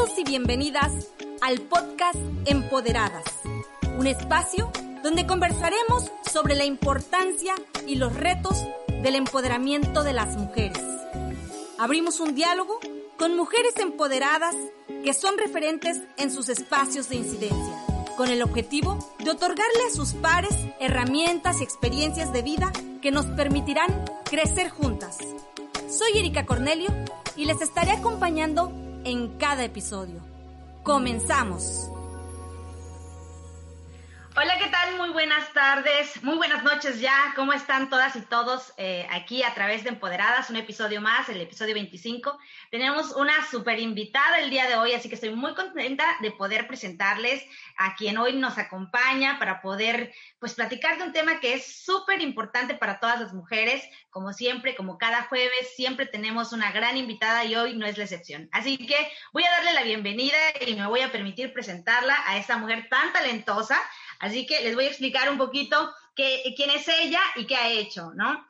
Y bienvenidas al podcast Empoderadas, un espacio donde conversaremos sobre la importancia y los retos del empoderamiento de las mujeres. Abrimos un diálogo con mujeres empoderadas que son referentes en sus espacios de incidencia, con el objetivo de otorgarle a sus pares herramientas y experiencias de vida que nos permitirán crecer juntas. Soy Erika Cornelio y les estaré acompañando en cada episodio. Comenzamos. Hola, ¿qué tal? Muy buenas tardes, muy buenas noches ya. ¿Cómo están todas y todos eh, aquí a través de Empoderadas? Un episodio más, el episodio 25. Tenemos una súper invitada el día de hoy, así que estoy muy contenta de poder presentarles a quien hoy nos acompaña para poder, pues, platicar de un tema que es súper importante para todas las mujeres. Como siempre, como cada jueves, siempre tenemos una gran invitada y hoy no es la excepción. Así que voy a darle la bienvenida y me voy a permitir presentarla a esta mujer tan talentosa Así que les voy a explicar un poquito quién es ella y qué ha hecho, ¿no?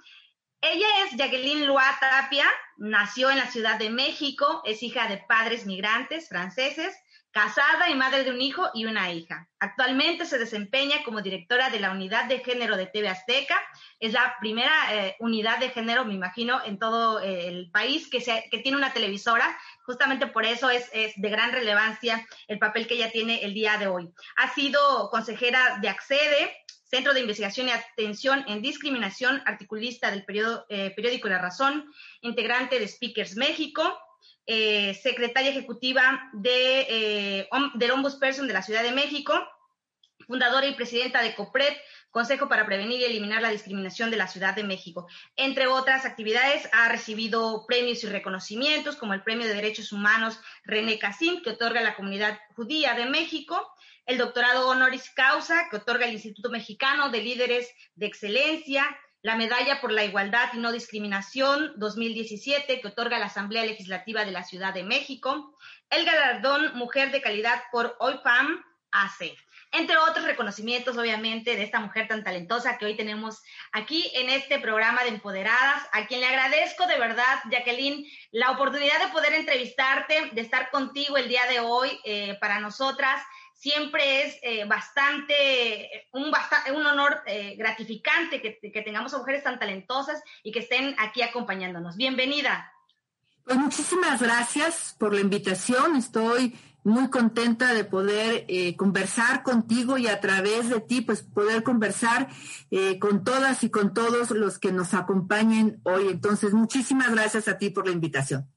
Ella es Jacqueline Lua Tapia, nació en la Ciudad de México, es hija de padres migrantes franceses, casada y madre de un hijo y una hija. Actualmente se desempeña como directora de la unidad de género de TV Azteca. Es la primera eh, unidad de género, me imagino, en todo eh, el país que, tiene una televisora Justamente por eso es, de gran relevancia el papel que ella tiene el día de hoy. Ha sido consejera de Accede, Centro de Investigación y Atención en Discriminación, articulista del eh, periódico La Razón, integrante de Speakers México, eh, secretaria ejecutiva de, eh, del Ombudsperson de la Ciudad de México, fundadora y presidenta de COPRED, Consejo para Prevenir y Eliminar la Discriminación de la Ciudad de México. Entre otras actividades, ha recibido premios y reconocimientos, como el Premio de Derechos Humanos René Cassim, que otorga la Comunidad Judía de México, el doctorado honoris causa, que otorga el Instituto Mexicano de Líderes de Excelencia, la Medalla por la Igualdad y No Discriminación 2017, que otorga la Asamblea Legislativa de la Ciudad de México, el galardón Mujer de Calidad por OIPAM AC entre otros reconocimientos, obviamente, de esta mujer tan talentosa que hoy tenemos aquí en este programa de Empoderadas, a quien le agradezco de verdad, Jacqueline, la oportunidad de poder entrevistarte, de estar contigo el día de hoy eh, para nosotras. Siempre es eh, bastante, un, un honor eh, gratificante que, tengamos a mujeres tan talentosas y que estén aquí acompañándonos. Bienvenida. Pues muchísimas gracias por la invitación. Estoy muy contenta de poder eh, conversar contigo y a través de ti, pues poder conversar con todas y con todos los que nos acompañen hoy. Entonces, muchísimas gracias a ti por la invitación.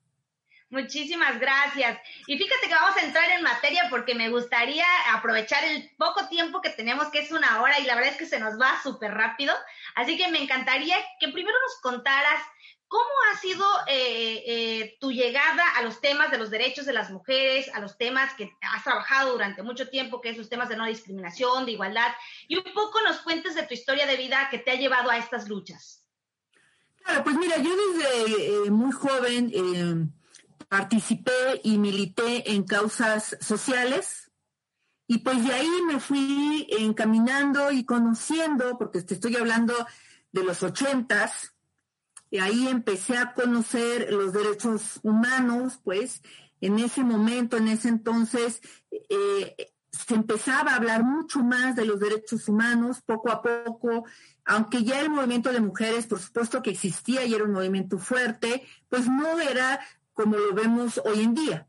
Muchísimas gracias. Y fíjate que vamos a entrar en materia porque me gustaría aprovechar el poco tiempo que tenemos, que es una hora, y la verdad es que se nos va súper rápido. Así que me encantaría que primero nos contaras ¿Cómo ha sido eh, eh, tu llegada a los temas de los derechos de las mujeres, a los temas que has trabajado durante mucho tiempo, que es los temas de no discriminación, de igualdad? Y un poco nos cuentes de tu historia de vida que te ha llevado a estas luchas. Claro, pues mira, yo desde eh, muy joven participé y milité en causas sociales. Y pues de ahí me fui encaminando y conociendo, porque te estoy hablando de los ochentas, y ahí empecé a conocer los derechos humanos, pues en ese momento, en ese entonces, eh, se empezaba a hablar mucho más de los derechos humanos, poco a poco, aunque ya el movimiento de mujeres, por supuesto que existía y era un movimiento fuerte, pues no era como lo vemos hoy en día.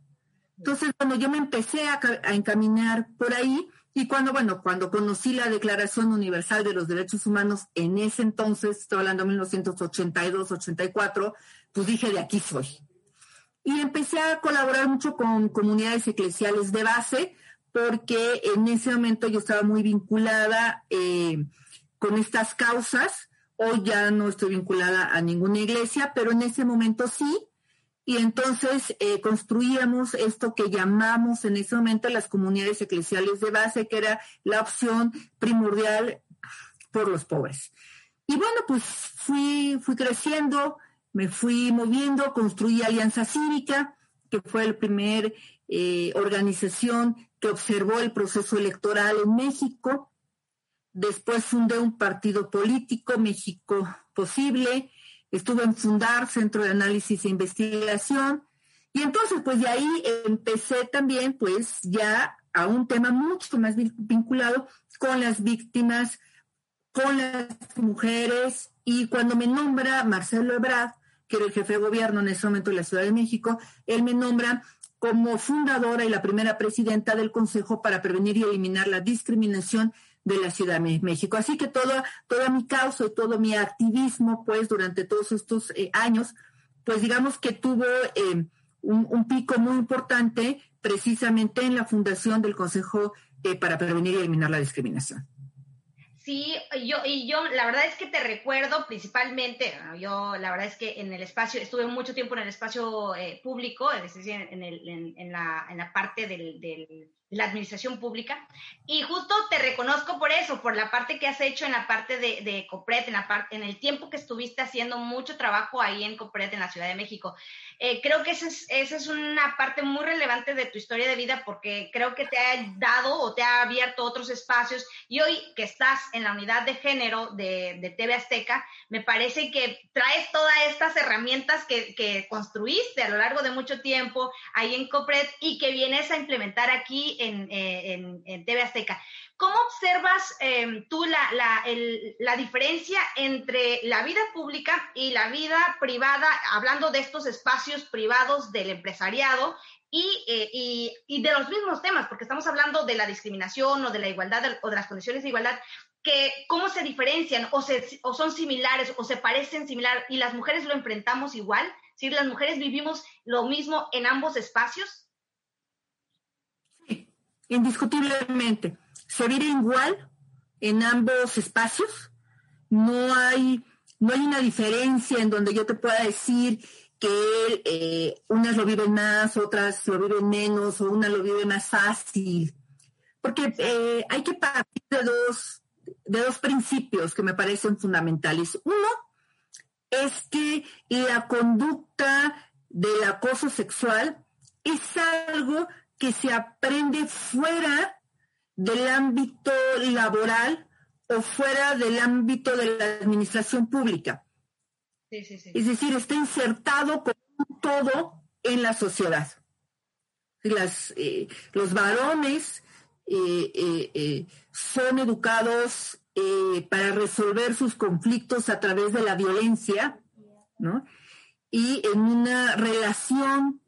Entonces, cuando yo me empecé a, a encaminar por ahí, y cuando, bueno, cuando conocí la Declaración Universal de los Derechos Humanos, en ese entonces, estoy hablando de 1982, 84, pues dije, de aquí soy. Y empecé a colaborar mucho con comunidades eclesiales de base, porque en ese momento yo estaba muy vinculada eh, con estas causas. Hoy ya no estoy vinculada a ninguna iglesia, pero en ese momento sí, y entonces eh, construíamos esto que llamamos en ese momento las comunidades eclesiales de base, que era la opción primordial por los pobres. Y bueno, pues fui, fui creciendo, me fui moviendo, construí Alianza Cívica, que fue la primera eh, organización que observó el proceso electoral en México. Después fundé un partido político, México Posible, Estuve en Fundar, Centro de Análisis e Investigación, Y entonces, pues de ahí empecé también, pues ya a un tema mucho más vinculado con las víctimas, con las mujeres, y cuando me nombra Marcelo Ebrard, que era el jefe de gobierno en ese momento de la Ciudad de México, él me nombra como fundadora y la primera presidenta del Consejo para prevenir y eliminar la discriminación de la Ciudad de México. Así que toda, mi causa y todo mi activismo, pues, durante todos estos eh, años, pues digamos que tuvo eh, un, pico muy importante precisamente en la fundación del Consejo eh, para Prevenir y Eliminar la Discriminación. Sí, yo, y yo la verdad es que te recuerdo principalmente, yo la verdad es que en el espacio, estuve mucho tiempo en el espacio público, es decir, en, el, en, la, en la parte del la administración pública. Y justo te reconozco por eso, por la parte que has hecho en la parte de, de COPRED, en, la parte, en el tiempo que estuviste haciendo mucho trabajo ahí en COPRED en la Ciudad de México. Eh, creo que esa es, esa es una parte muy relevante de tu historia de vida porque creo que te ha dado o te ha abierto otros espacios. Y hoy que estás en la unidad de género de, de TV Azteca, me parece que traes todas estas herramientas que, que construiste a lo largo de mucho tiempo ahí en COPRED y que vienes a implementar aquí eh, en, en, TV Azteca. ¿Cómo observas em, tú la, la, la, diferencia entre la vida pública y la vida privada, hablando de estos espacios privados del empresariado y, eh, y, y, de los mismos temas, porque estamos hablando de la discriminación o de la igualdad o de las condiciones de igualdad, que cómo se diferencian o, se, o son similares o se parecen similar y las mujeres lo enfrentamos igual? Si las mujeres vivimos lo mismo en ambos espacios indiscutiblemente. Se vive igual en ambos espacios. No hay, no hay una diferencia en donde yo te pueda decir que eh, unas lo viven más, otras lo viven menos, o una lo vive más fácil. Porque eh, hay que partir de dos, de dos principios que me parecen fundamentales. Uno es que la conducta del acoso sexual es algo que se aprende fuera del ámbito laboral o fuera del ámbito de la administración pública. Es decir, está insertado como todo en la sociedad. Las, eh, los varones eh, eh, son educados para resolver sus conflictos a través de la violencia, ¿no? Y en una relación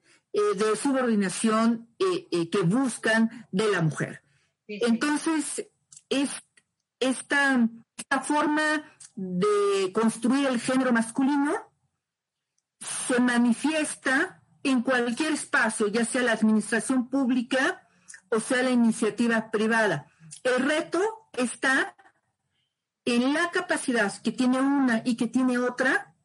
de subordinación eh, eh, que buscan de la mujer. Entonces, es, esta, esta forma de construir el género masculino se manifiesta en cualquier espacio, ya sea la administración pública o sea la iniciativa privada. El reto está en la capacidad que tiene una y que tiene otra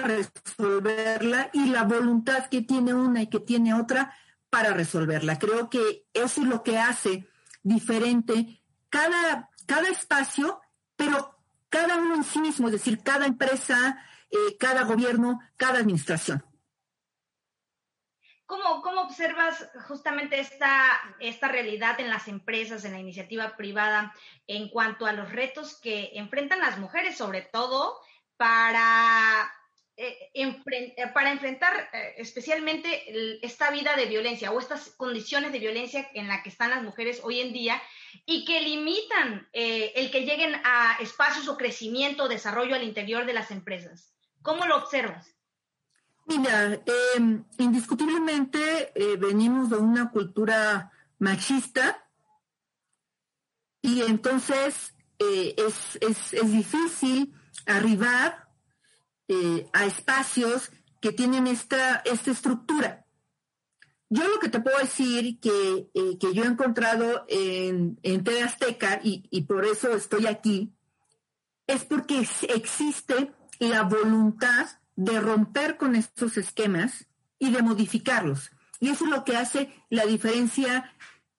resolverla y la voluntad que tiene una y que tiene otra para resolverla. Creo que eso es lo que hace diferente cada, cada espacio, pero cada uno en sí mismo, es decir, cada empresa, eh, cada gobierno, cada administración. ¿Cómo, ¿Cómo, observas justamente esta, esta realidad en las empresas, en la iniciativa privada, en cuanto a los retos que enfrentan las mujeres, sobre todo para eh, eh, para enfrentar eh, especialmente esta vida de violencia o estas condiciones de violencia en la que están las mujeres hoy en día y que limitan el que lleguen a espacios o crecimiento o desarrollo al interior de las empresas. ¿Cómo lo observas? Mira, em, indiscutiblemente venimos de una cultura machista y entonces es, es, es difícil arribar eh, a espacios que tienen esta, esta estructura. Yo lo que te puedo decir que, eh, que yo he encontrado en, en Azteca, y, y por eso estoy aquí, es porque existe la voluntad de romper con estos esquemas y de modificarlos. Y eso es lo que hace la diferencia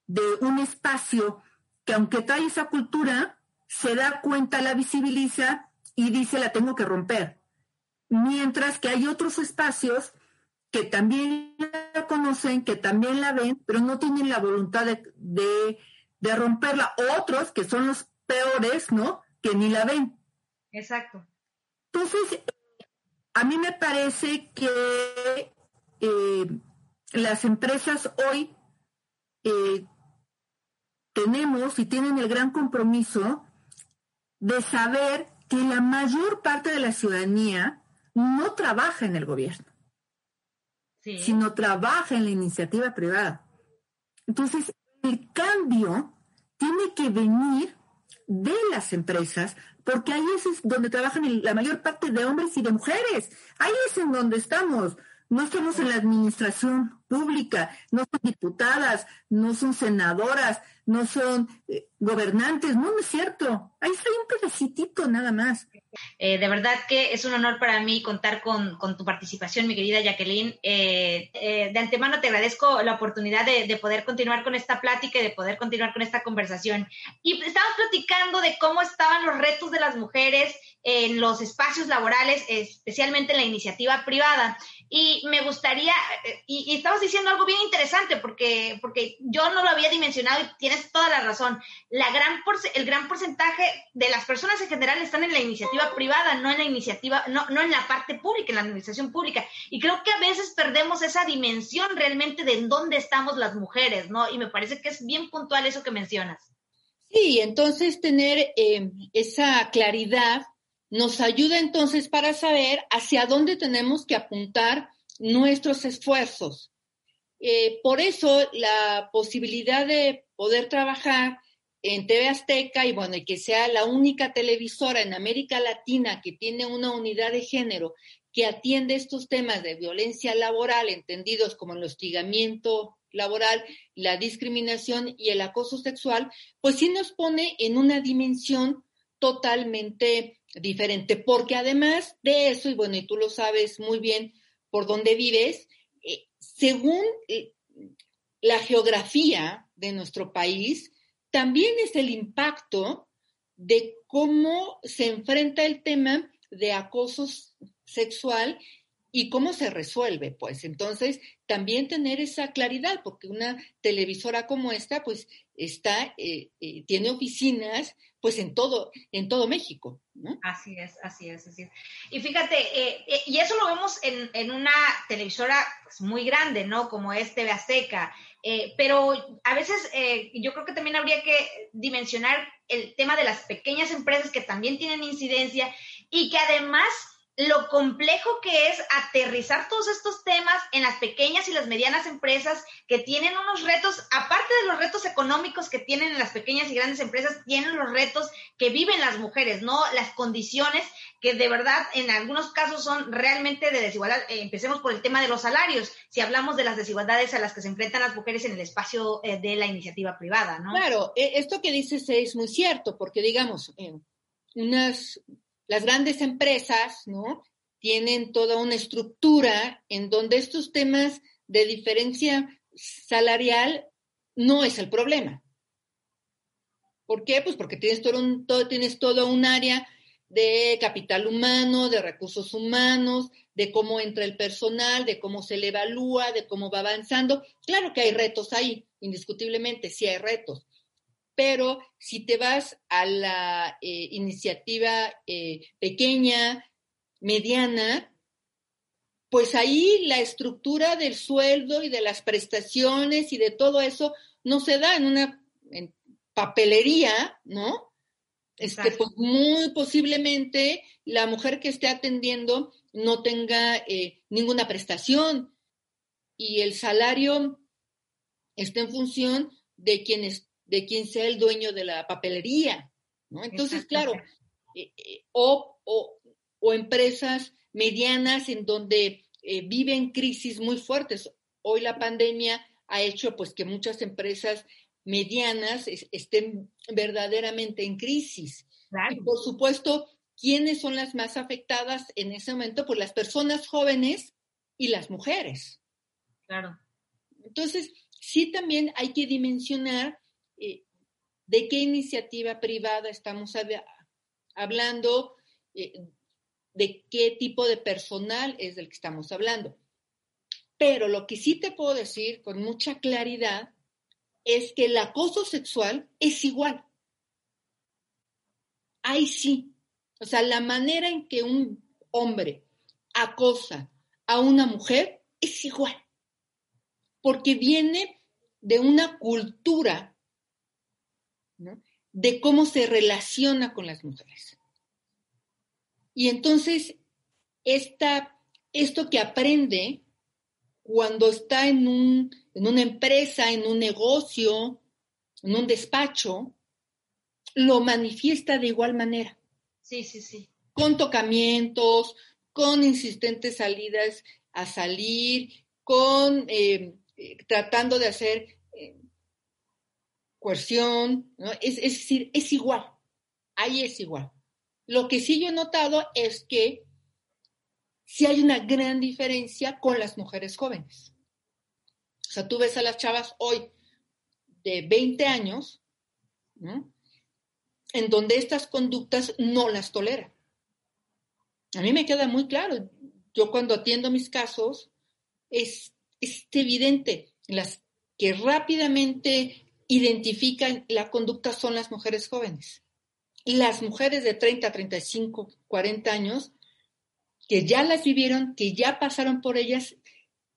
de un espacio que aunque trae esa cultura, se da cuenta, la visibiliza y dice la tengo que romper mientras que hay otros espacios que también la conocen, que también la ven, pero no tienen la voluntad de, romperla. Otros que son los peores, ¿no? Que ni la ven. Exacto. Entonces, a mí me parece que eh, las empresas hoy eh, tenemos y tienen el gran compromiso de saber que la mayor parte de la ciudadanía no trabaja en el gobierno, sino trabaja en la iniciativa privada. Entonces, el cambio tiene que venir de las empresas, porque ahí es donde trabajan la mayor parte de hombres y de mujeres. Ahí es en donde estamos. No estamos en la administración pública, no son diputadas, no son senadoras, no son eh, gobernantes, no, no es cierto. Ahí está un pedacitito nada más. Eh, de verdad que es un honor para mí contar con, tu participación, mi querida Jacqueline. Eh, de antemano te agradezco la oportunidad de, de, poder continuar con esta plática y de poder continuar con esta conversación. Y estamos platicando de cómo estaban los retos de las mujeres en los espacios laborales, especialmente en la iniciativa privada. Y me gustaría, y, y, estamos diciendo algo bien interesante, porque, porque yo no lo había dimensionado y tienes toda la razón. La gran el gran porcentaje de las personas en general están en la iniciativa privada, no en la iniciativa, no, no en la parte pública, en la administración pública. Y creo que a veces perdemos esa dimensión realmente de en dónde estamos las mujeres, ¿no? Y me parece que es bien puntual eso que mencionas. Sí, entonces tener eh, esa claridad nos ayuda entonces para saber hacia dónde tenemos que apuntar nuestros esfuerzos. Eh, por eso la posibilidad de poder trabajar en TV Azteca y bueno, que sea la única televisora en América Latina que tiene una unidad de género que atiende estos temas de violencia laboral, entendidos como el hostigamiento laboral, la discriminación y el acoso sexual, pues sí nos pone en una dimensión totalmente diferente, porque además de eso, y bueno, y tú lo sabes muy bien por dónde vives, eh, según eh, la geografía de nuestro país, también es el impacto de cómo se enfrenta el tema de acoso sexual y cómo se resuelve, pues. Entonces, también tener esa claridad, porque una televisora como esta, pues, está, eh, tiene oficinas pues en todo, en todo México. ¿no? Así es, así es, así es. Y fíjate, eh, eh, y eso lo vemos en, en una televisora pues, muy grande, ¿no? Como es TV Azteca. Eh, pero a veces yo creo que también habría que dimensionar el tema de las pequeñas empresas que también tienen incidencia y que además lo complejo que es aterrizar todos estos temas en las pequeñas y las medianas empresas que tienen unos retos, aparte de los retos económicos que tienen las pequeñas y grandes empresas, tienen los retos que viven las mujeres, ¿no? Las condiciones que de verdad en algunos casos son realmente de desigualdad. Eh, empecemos por el tema de los salarios, si hablamos de las desigualdades a las que se enfrentan las mujeres en el espacio eh, de la iniciativa privada, ¿no? Claro, e, esto que dices es muy cierto, porque digamos, unas las grandes empresas, ¿no? Tienen toda una estructura en donde estos temas de diferencia salarial no es el problema. ¿Por qué? Pues porque tienes todo un, todo, tienes todo un área de capital humano, de recursos humanos, de cómo entra el personal, de cómo se le evalúa, de cómo va avanzando. Claro que hay retos ahí, indiscutiblemente, sí hay retos pero si te vas a la eh, iniciativa eh, pequeña, mediana, pues ahí la estructura del sueldo y de las prestaciones y de todo eso no se da en una papelería, ¿no? Este, pues muy posiblemente la mujer que esté atendiendo no tenga eh, ninguna prestación y el salario está en función de quienes de quien sea el dueño de la papelería. ¿no? Entonces, claro, eh, eh, o, o, empresas medianas en donde eh, viven crisis muy fuertes. Hoy la pandemia ha hecho pues que muchas empresas medianas estén verdaderamente en crisis. Y por supuesto, ¿quiénes son las más afectadas en ese momento? Pues las personas jóvenes y las mujeres. Claro. Entonces, sí también hay que dimensionar eh, de qué iniciativa privada estamos hablando, eh, de qué tipo de personal es del que estamos hablando. Pero lo que sí te puedo decir con mucha claridad es que el acoso sexual es igual. Ahí sí. O sea, la manera en que un hombre acosa a una mujer, es igual, porque viene de una cultura de cómo se relaciona con las mujeres. Y entonces, esta, esto que aprende cuando está en, un, en una empresa, en un negocio, en un despacho, lo manifiesta de igual manera. Sí, sí, sí. Con tocamientos, con insistentes salidas a salir, con eh, eh, tratando de hacer coerción, es, es decir, es igual, ahí es igual. Lo que sí yo he notado es que sí hay una gran diferencia con las mujeres jóvenes. O sea, tú ves a las chavas hoy de 20 años, en donde estas conductas no las toleran. A mí me queda muy claro, yo cuando atiendo mis casos, es, es evidente, las que rápidamente identifican la conducta son las mujeres jóvenes. Las mujeres de 30, 35, 40 años, que ya las vivieron, que ya pasaron por ellas,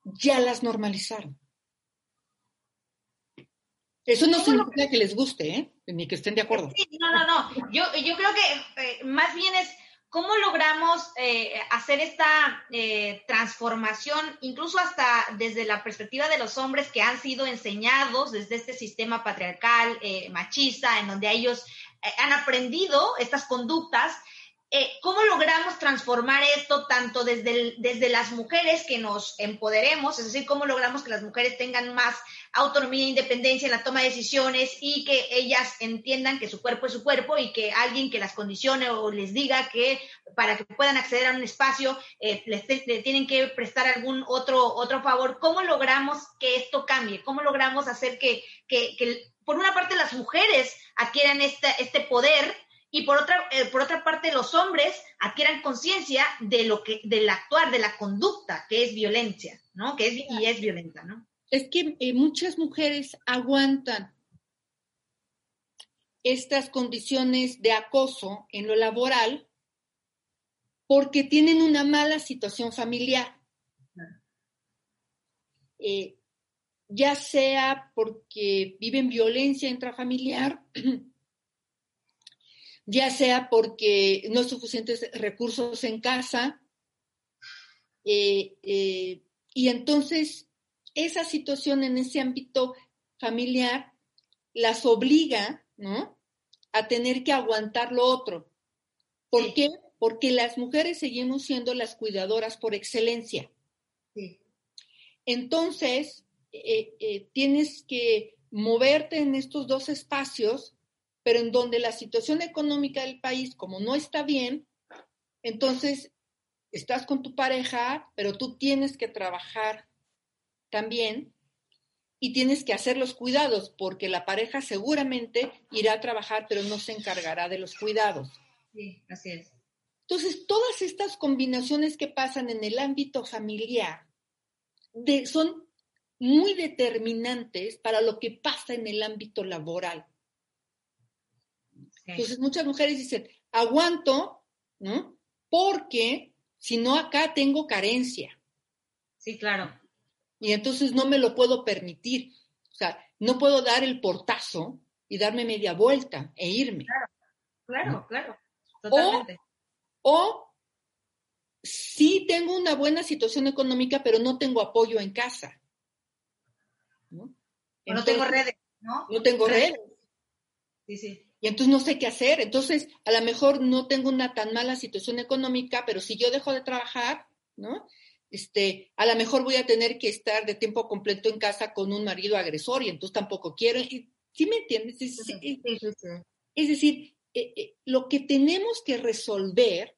ya las normalizaron. Eso no significa que les guste, ¿eh? ni que estén de acuerdo. Sí, no, no, no. Yo, yo creo que eh, más bien es cómo logramos eh, hacer esta eh, transformación, incluso hasta desde la perspectiva de los hombres que han sido enseñados desde este sistema patriarcal, machista, en donde ellos han aprendido estas conductas eh, ¿cómo logramos transformar esto tanto desde, desde las mujeres que nos empoderemos, es decir, cómo logramos que las mujeres tengan más autonomía e independencia en la toma de decisiones y que ellas entiendan que su cuerpo es su cuerpo y que alguien que las condicione o les diga que para que puedan acceder a un espacio eh, les, tienen que prestar algún otro, otro favor? ¿Cómo logramos que esto cambie? ¿Cómo logramos hacer que, que, que por una parte las mujeres adquieran este, este poder y por otra, eh, por otra parte los hombres adquieran conciencia de lo que, del actuar, de la conducta que es violencia, ¿no? Que es, y es violenta, ¿no? Es que eh, muchas mujeres aguantan estas condiciones de acoso en lo laboral porque tienen una mala situación familiar. Eh, ya sea porque viven violencia intrafamiliar, ya sea porque no hay suficientes recursos en casa, eh, eh, y entonces esa situación en ese ámbito familiar las obliga, ¿no? A tener que aguantar lo otro. ¿Por qué? Porque las mujeres seguimos siendo las cuidadoras por excelencia. Entonces, eh, tienes que moverte en estos dos espacios pero en donde la situación económica del país, como no está bien, entonces estás con tu pareja, pero tú tienes que trabajar también y tienes que hacer los cuidados, porque la pareja seguramente irá a trabajar, pero no se encargará de los cuidados. Sí, así es. Entonces, todas estas combinaciones que pasan en el ámbito familiar son muy determinantes para lo que pasa en el ámbito laboral. Entonces muchas mujeres dicen, aguanto, ¿no? Porque si no acá tengo carencia. Sí, claro. Y entonces no me lo puedo permitir. O sea, no puedo dar el portazo y darme media vuelta e irme. Claro, claro, claro. Totalmente. O, o sí tengo una buena situación económica, pero no tengo apoyo en casa. ¿no? no tengo redes, ¿no? No tengo redes. Sí, sí y entonces no sé qué hacer. Entonces, a lo mejor no tengo una tan mala situación económica, pero si yo dejo de trabajar, ¿no? Este, a lo mejor voy a tener que estar de tiempo completo en casa con un marido agresor y entonces tampoco quiero. ¿Sí me entiendes? Es, es decir, eh, eh, lo que tenemos que resolver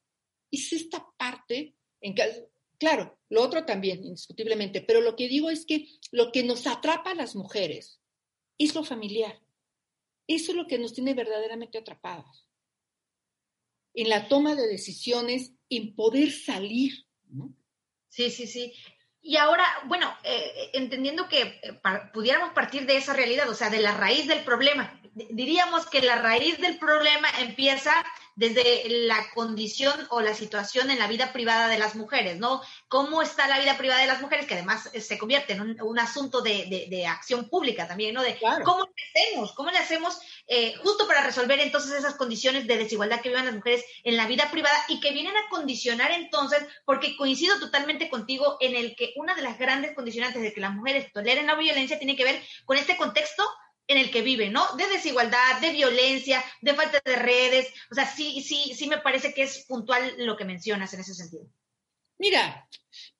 es esta parte, en claro, lo otro también, indiscutiblemente, pero lo que digo es que lo que nos atrapa a las mujeres es lo familiar. Eso es lo que nos tiene verdaderamente atrapadas. En la toma de decisiones, en poder salir. Sí, sí, sí. Y ahora, bueno, eh, entendiendo que eh, pudiéramos partir de esa realidad, o sea, de la raíz del problema, diríamos que la raíz del problema empieza desde la condición o la situación en la vida privada de las mujeres, ¿no? ¿Cómo está la vida privada de las mujeres? Que además eh, se convierte en un, asunto de, acción pública también, ¿no? De cómo le hacemos, cómo le hacemos eh, justo para resolver entonces esas condiciones de desigualdad que viven las mujeres en la vida privada y que vienen a condicionar entonces, porque coincido totalmente contigo en el que una de las grandes condicionantes de que las mujeres toleren la violencia tiene que ver con este contexto en el que vive, ¿no? De desigualdad, de violencia, de falta de redes. O sea, sí, sí, sí me parece que es puntual lo que mencionas en ese sentido. Mira,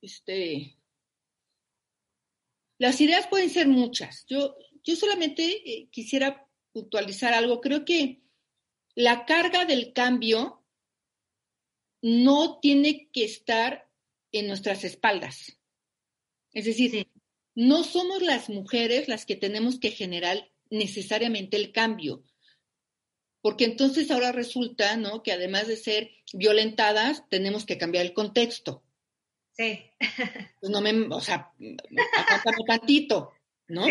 este, las ideas pueden ser muchas. Yo, yo solamente eh, quisiera puntualizar algo. Creo que la carga del cambio no tiene que estar en nuestras espaldas. Es decir, no somos las mujeres las que tenemos que generar necesariamente el cambio. Porque entonces ahora resulta, ¿no? Que además de ser violentadas, tenemos que cambiar el contexto. Sí. Pues no me, o sea, aguántame tantito, ¿no?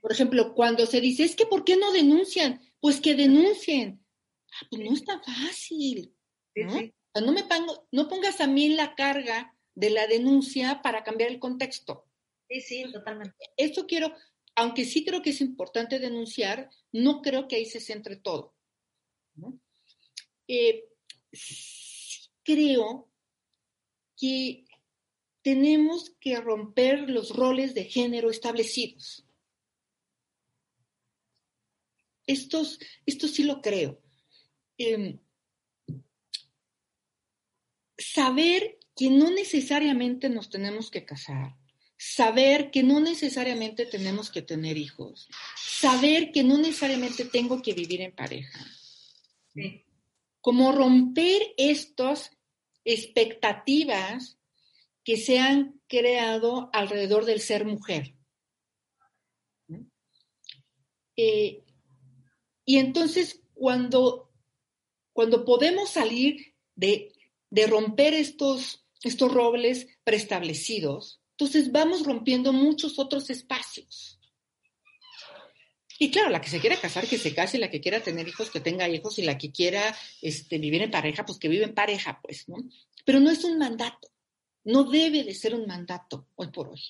Por ejemplo, cuando se dice, es que ¿por qué no denuncian? Pues que denuncien. Ah, pues no está fácil, ¿no? no me pongo, no pongas a mí la carga de la denuncia para cambiar el contexto. Sí, sí, totalmente. Esto quiero, aunque sí creo que es importante denunciar, no creo que ahí se centre todo. Eh, creo que tenemos que romper los roles de género establecidos. Esto sí lo creo. Em, saber que no necesariamente nos tenemos que casar, saber que no necesariamente tenemos que tener hijos, saber que no necesariamente tengo que vivir en pareja. Como romper estas expectativas que se han creado alrededor del ser mujer. Eh, y entonces cuando, cuando podemos salir de, de romper estos, estos robles preestablecidos, entonces vamos rompiendo muchos otros espacios. Y claro, la que se quiera casar, que se case, la que quiera tener hijos, que tenga hijos, y la que quiera este, vivir en pareja, pues que vive en pareja, pues, ¿no? Pero no es un mandato, no debe de ser un mandato hoy por hoy.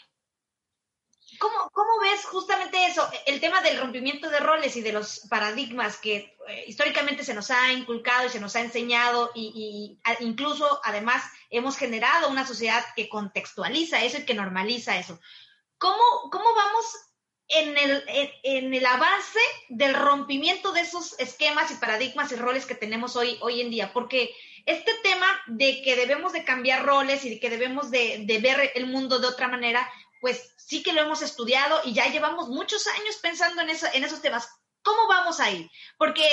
¿Cómo, ¿Cómo, ves justamente eso, el tema del rompimiento de roles y de los paradigmas que eh, históricamente se nos ha inculcado y se nos ha enseñado y, incluso además hemos generado una sociedad que contextualiza eso y que normaliza eso? ¿Cómo, cómo vamos en el, en, el avance del rompimiento de esos esquemas y paradigmas y roles que tenemos hoy, hoy en día? Porque este tema de que debemos de cambiar roles y de que debemos de, de ver el mundo de otra manera, pues sí que lo hemos estudiado y ya llevamos muchos años pensando en, en esos temas. ¿Cómo vamos ahí? Porque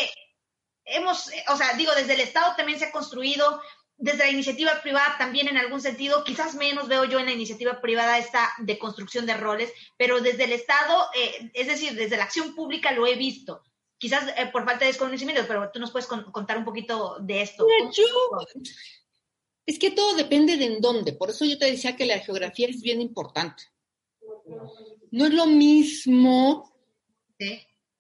hemos, o sea, digo, desde el Estado también se ha construido, desde la iniciativa privada también en algún sentido, quizás menos veo yo en la iniciativa privada esta de construcción de roles, pero desde el Estado, eh, es decir, desde la acción pública lo he visto. Quizás eh, por falta de desconocimiento, pero tú nos puedes contar un poquito de esto. es que todo depende de en dónde. Por eso yo te decía que la geografía es bien importante. No es lo mismo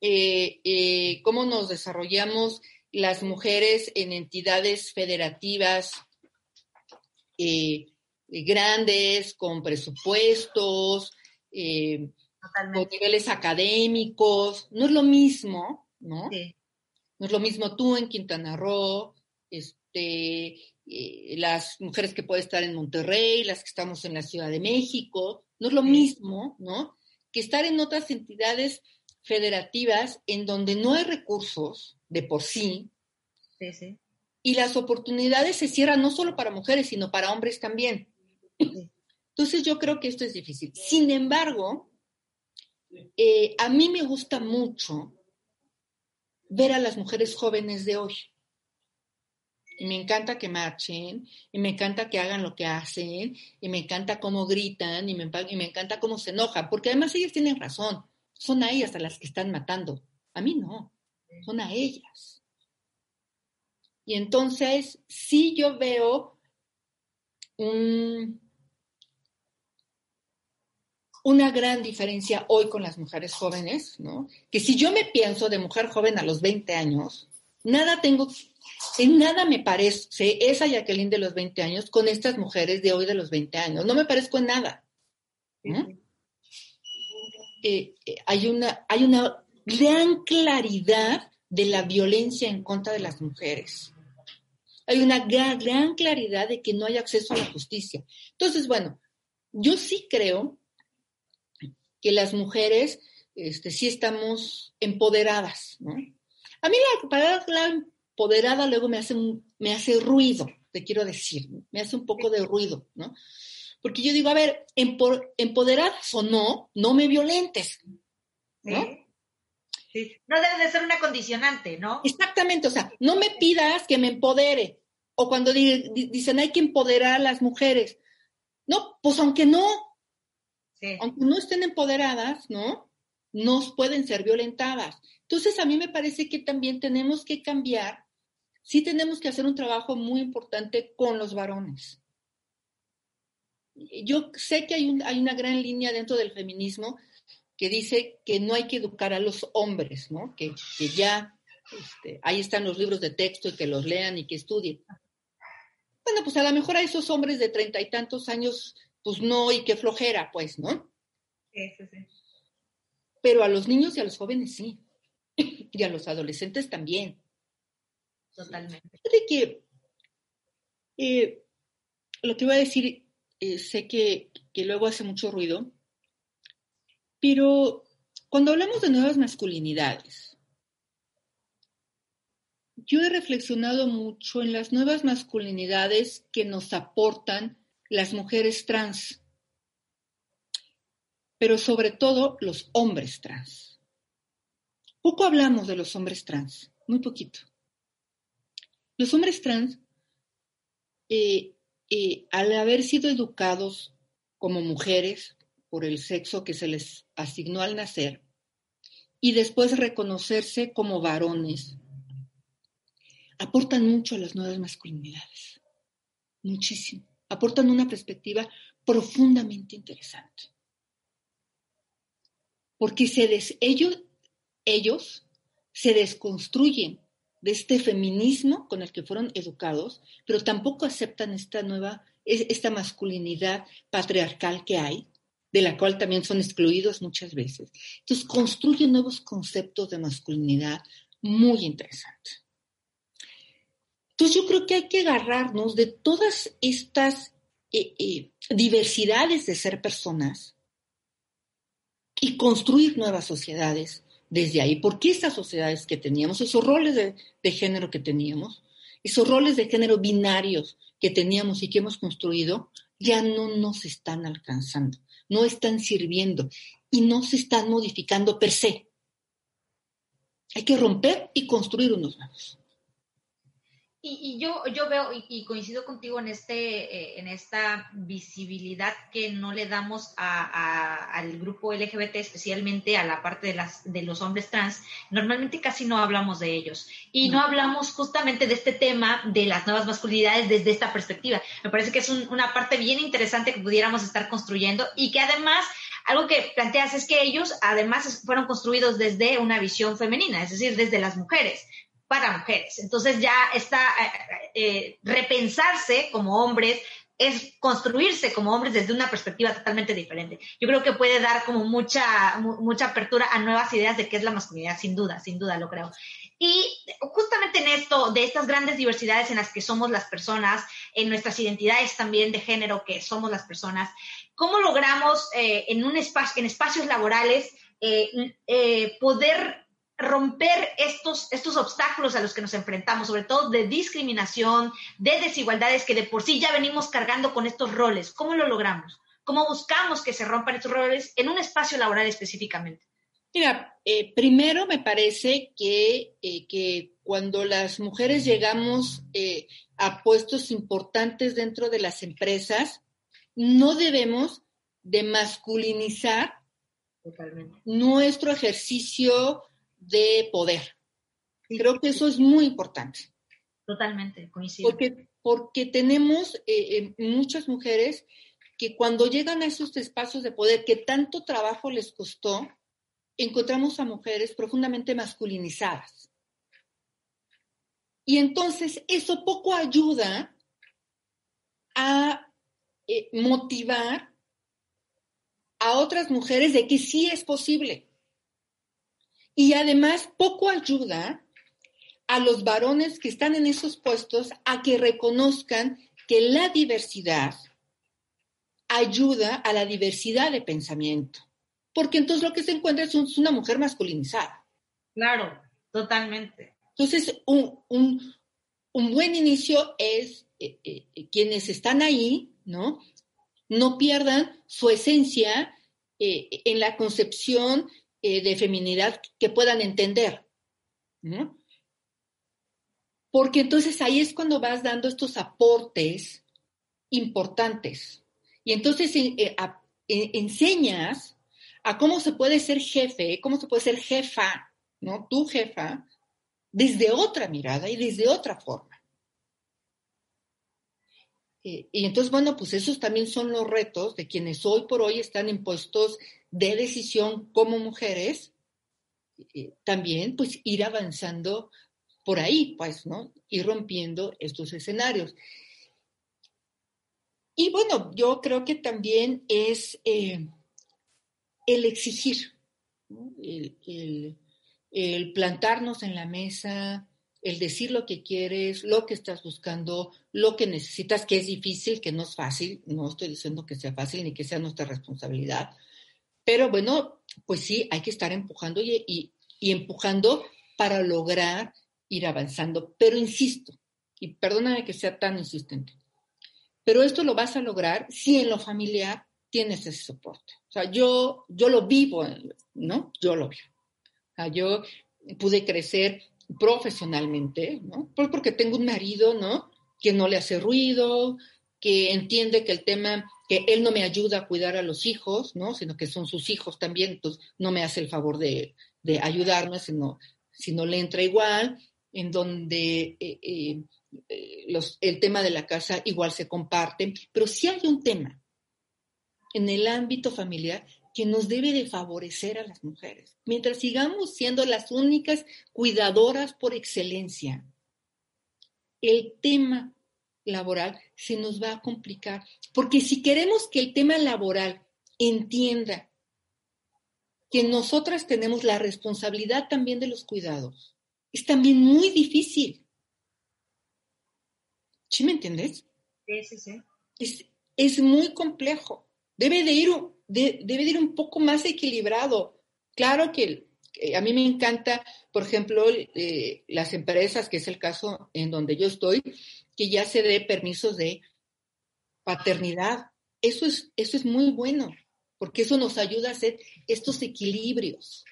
eh, eh, cómo nos desarrollamos las mujeres en entidades federativas eh, grandes, con presupuestos, con niveles académicos. No es lo mismo, ¿no? No es lo mismo tú en Quintana Roo, este, las mujeres que pueden estar en Monterrey, las que estamos en la Ciudad de México. No es lo mismo, ¿no? Que estar en otras entidades federativas en donde no hay recursos de por sí. Sí, sí. Y las oportunidades se cierran no solo para mujeres, sino para hombres también. Entonces yo creo que esto es difícil. Sin embargo, eh, a mí me gusta mucho ver a las mujeres jóvenes de hoy y me encanta que marchen, y me encanta que hagan lo que hacen, y me encanta cómo gritan, y me, encanta cómo se enojan, porque además ellas tienen razón, son a ellas a las que están matando, a mí no, son a ellas. Y entonces, sí yo veo una gran diferencia hoy con las mujeres jóvenes, ¿no? Que si yo me pienso de mujer joven a los 20 años, nada tengo, en nada me parece esa Jacqueline de los 20 años con estas mujeres de hoy de los 20 años. No me parezco en nada. Eh, eh, hay, una, hay una gran claridad de la violencia en contra de las mujeres. Hay una gran, gran claridad de que no hay acceso a la justicia. Entonces, bueno, yo sí creo que las mujeres este, sí estamos empoderadas, ¿no? A mí la palabra empoderada luego me hace, me hace ruido, te quiero decir, me hace un poco de ruido, ¿no? Porque yo digo, a ver, empoderadas o no, no me violentes, ¿no? No debe de ser una condicionante, ¿no? Exactamente, o sea, no me pidas que me empodere. O cuando dicen hay que empoderar a las mujeres. No, pues aunque no, aunque no estén empoderadas, ¿no? Nos pueden ser violentadas. Entonces, a mí me parece que también tenemos que cambiar, sí tenemos que hacer un trabajo muy importante con los varones. Yo sé que hay, hay una gran línea dentro del feminismo que dice que no hay que educar a los hombres, ¿no? Que, ya este, ahí están los libros de texto y que los lean y que estudien. Bueno, pues a lo mejor a esos hombres de treinta y tantos años, pues no, y qué flojera, pues, ¿no? Sí, sí, sí. Pero a los niños y a los jóvenes sí. y a los adolescentes también. Totalmente. De que eh, lo que voy a decir, eh, sé que, que luego hace mucho ruido, pero cuando hablamos de nuevas masculinidades, yo he reflexionado mucho en las nuevas masculinidades que nos aportan las mujeres trans, pero sobre todo los hombres trans. Poco hablamos de los hombres trans, muy poquito. Los hombres trans, eh, eh, al haber sido educados como mujeres, por el sexo que se les asignó al nacer y después reconocerse como varones, aportan mucho a las nuevas masculinidades, muchísimo, aportan una perspectiva profundamente interesante. Porque se ellos, ellos se desconstruyen de este feminismo con el que fueron educados, pero tampoco aceptan esta nueva, esta masculinidad patriarcal que hay, de la cual también son excluidos muchas veces. Entonces, construyen nuevos conceptos de masculinidad muy interesantes. Entonces, yo creo que hay que agarrarnos de todas estas eh, eh, diversidades de ser personas y construir nuevas sociedades desde ahí. Porque esas sociedades que teníamos, esos roles de, de género que teníamos, esos roles de género binarios que teníamos y que hemos construido, ya no nos están alcanzando no están sirviendo y no se están modificando per se. Hay que romper y construir unos nuevos. Y, yo, yo veo y, coincido contigo en, este, eh, en esta visibilidad que no le damos al grupo LGBT, especialmente a la parte de, las, de los hombres trans. Normalmente casi no hablamos de ellos. Y no, hablamos justamente de este tema de las nuevas masculinidades desde esta perspectiva. Me parece que es una parte bien interesante que pudiéramos estar construyendo y que además algo que planteas es que ellos además fueron construidos desde una visión femenina, es decir, desde las mujeres para mujeres. Entonces ya está eh, eh, repensarse como hombres es construirse como hombres desde una perspectiva totalmente diferente. Yo creo que puede dar como mucha, mucha apertura a nuevas ideas de qué es la masculinidad, sin duda, sin duda lo creo. Y justamente en esto, de estas grandes diversidades en las que somos las personas, en nuestras identidades también de género que somos las personas, ¿cómo logramos eh, en, un espacio, en espacios laborales poder romper estos, estos obstáculos a los que nos enfrentamos, sobre todo de discriminación, de desigualdades que de por sí ya venimos cargando con estos roles. ¿Cómo lo logramos? ¿Cómo buscamos que se rompan estos roles en un espacio laboral específicamente? Mira, eh, primero me parece que, eh, que, cuando las mujeres llegamos eh, a puestos importantes dentro de las empresas, no debemos de masculinizar nuestro ejercicio de poder. Creo que eso es muy importante. Totalmente, coincido. Porque, porque tenemos eh, eh, muchas mujeres que cuando llegan a esos espacios de poder que tanto trabajo les costó, encontramos a mujeres profundamente masculinizadas. Y entonces eso poco ayuda a eh, motivar a otras mujeres de que sí es posible. Y además poco ayuda a los varones que están en esos puestos a que reconozcan que la diversidad ayuda a la diversidad de pensamiento. Porque entonces lo que se encuentra es, una mujer masculinizada. Claro, totalmente. Entonces, un, buen inicio es eh, eh, quienes están ahí, ¿no? No pierdan su esencia eh, en la concepción de feminidad que puedan entender. ¿no? porque entonces ahí es cuando vas dando estos aportes importantes. Y entonces eh, eh, eh, enseñas a cómo se puede ser jefe, cómo se puede ser jefa, ¿no? Tu jefa, desde otra mirada y desde otra forma. y entonces, bueno, pues esos también son los retos de quienes hoy por hoy están en puestos de decisión como mujeres, también pues ir avanzando por ahí, pues, ¿no? Ir rompiendo estos escenarios. Y bueno, yo creo que también es eh, el exigir, el, el, plantarnos en la mesa, el decir lo que quieres, lo que estás buscando, lo que necesitas, que es difícil, que no es fácil, no estoy diciendo que sea fácil ni que sea nuestra responsabilidad, pero bueno, pues sí, hay que estar empujando y, y empujando para lograr ir avanzando. Pero insisto, y perdóname que sea tan insistente, pero esto lo vas a lograr si en lo familiar tienes ese soporte. O sea, yo, yo lo vivo, ¿no? Yo lo vivo. O sea, yo pude crecer profesionalmente, ¿no? Porque tengo un marido, ¿no? Que no le hace ruido, que entiende que el tema, que él no me ayuda a cuidar a los hijos, ¿no? Sino que son sus hijos también, entonces no me hace el favor de, de ayudarme, sino, si no le entra igual, en donde eh, eh, eh, el tema de la casa igual se comparte, pero sí hay un tema en el ámbito familiar que nos debe de favorecer a las mujeres. Mientras sigamos siendo las únicas cuidadoras por excelencia, el tema laboral se nos va a complicar, porque si queremos que el tema laboral entienda que nosotras tenemos la responsabilidad también de los cuidados, es también muy difícil. ¿Sí me entiendes? Sí, sí, sí. Es, es muy complejo. Debe de, ir, debe ir un poco más equilibrado. Claro que a mí me encanta, por ejemplo, eh, las empresas, que es el caso en donde yo estoy, que ya se dé permisos de paternidad. Eso es, eso es muy bueno, porque eso nos ayuda a hacer estos equilibrios.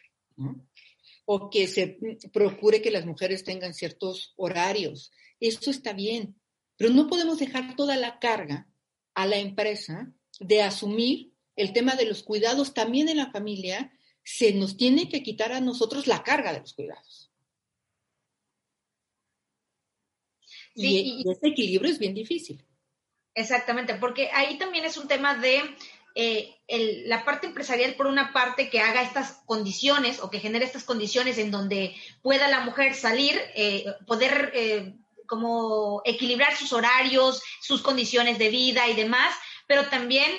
o que se procure que las mujeres tengan ciertos horarios. Esto está bien, pero no podemos dejar toda la carga a la empresa de asumir el tema de los cuidados también en la familia. Se nos tiene que quitar a nosotros la carga de los cuidados. y ese equilibrio es bien difícil. Exactamente, porque ahí también es un tema de eh, la parte empresarial, por una parte, que haga estas condiciones o que genere estas condiciones en donde pueda la mujer salir, eh, poder eh, como equilibrar sus horarios, sus condiciones de vida y demás, pero también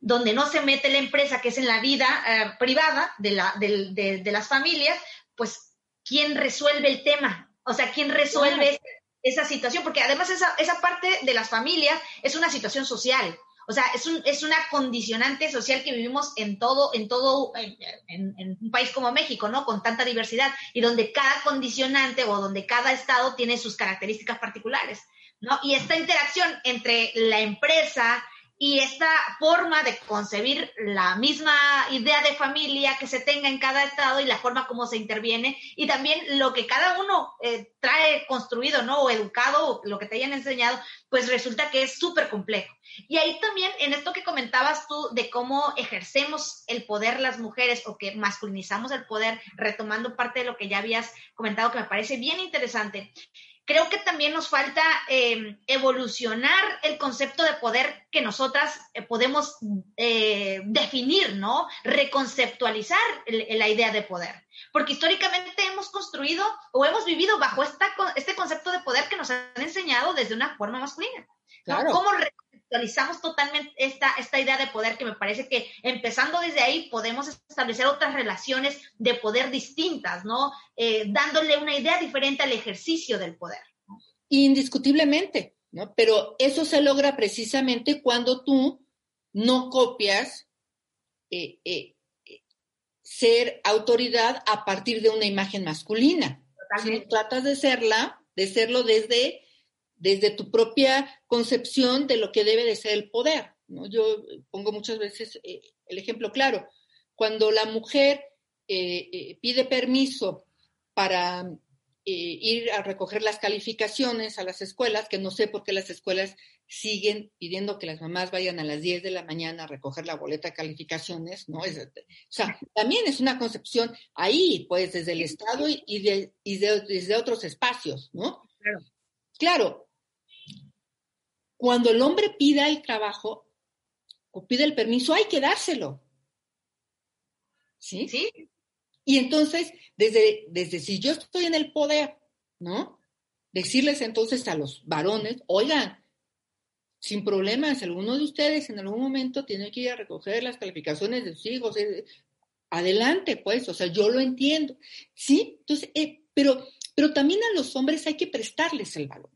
donde no se mete la empresa, que es en la vida privada de, la, de, las familias, pues, ¿quién resuelve el tema? O sea, ¿quién resuelve esa situación? Porque además esa, esa parte de las familias es una situación social. O sea, es, un, es una condicionante social que vivimos en todo, en todo, en, un país como México, ¿no? Con tanta diversidad y donde cada condicionante o donde cada estado tiene sus características particulares, ¿no? Y esta interacción entre la empresa, y esta forma de concebir la misma idea de familia que se tenga en cada estado y la forma como se interviene y también lo que cada uno eh, trae construido, ¿no? O educado, lo que te hayan enseñado, pues resulta que es súper complejo. Y ahí también, en esto que comentabas tú de cómo ejercemos el poder las mujeres o que masculinizamos el poder, retomando parte de lo que ya habías comentado, que me parece bien interesante creo que también nos falta eh, evolucionar el concepto de poder que nosotras eh, podemos eh, definir, ¿no? Reconceptualizar la idea de poder. Porque históricamente hemos construido o hemos vivido bajo esta, este concepto de poder que nos han enseñado desde una forma masculina. Claro. ¿Cómo reconceptualizamos totalmente esta, esta idea de poder que me parece que empezando desde ahí podemos establecer otras relaciones de poder distintas, ¿no? Eh, dándole una idea diferente al ejercicio del poder. Indiscutiblemente, ¿no? Pero eso se logra precisamente cuando tú no copias eh, eh, ser autoridad a partir de una imagen masculina. Si tratas de serla, de serlo desde desde tu propia concepción de lo que debe de ser el poder. ¿no? Yo pongo muchas veces eh, el ejemplo claro. Cuando la mujer eh, eh, pide permiso para ir a recoger las calificaciones a las escuelas, que no sé por qué las escuelas siguen pidiendo que las mamás vayan a las 10 de la mañana a recoger la boleta de calificaciones, ¿no? Es, o sea, también es una concepción ahí, pues, desde el Estado y, de, y desde otros espacios, ¿no? Claro. Claro, cuando el hombre pida el trabajo o pide el permiso, hay que dárselo. ¿Sí? Sí. Y entonces, desde, desde si yo estoy en el poder, ¿no? Decirles entonces a los varones, oigan, sin problemas, alguno de ustedes en algún momento tiene que ir a recoger las calificaciones de sus hijos. Eh, adelante, pues, o sea, yo lo entiendo. Sí, entonces, eh, pero, pero también a los hombres hay que prestarles el valor.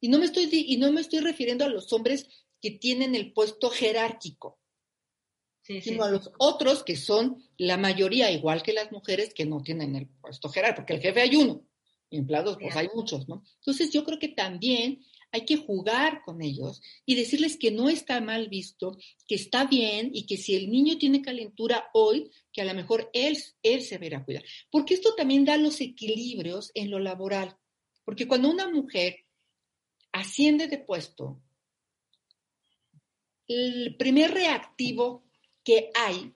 Y no me estoy, y no me estoy refiriendo a los hombres que tienen el puesto jerárquico, sino a los otros que son la mayoría, igual que las mujeres que no tienen el puesto jerárquico, porque el jefe hay uno, empleados pues hay muchos, ¿no? Entonces yo creo que también hay que jugar con ellos y decirles que no está mal visto, que está bien y que si el niño tiene calentura hoy, que a lo mejor él, él se verá cuidar. Porque esto también da los equilibrios en lo laboral. Porque cuando una mujer asciende de puesto, el primer reactivo que hay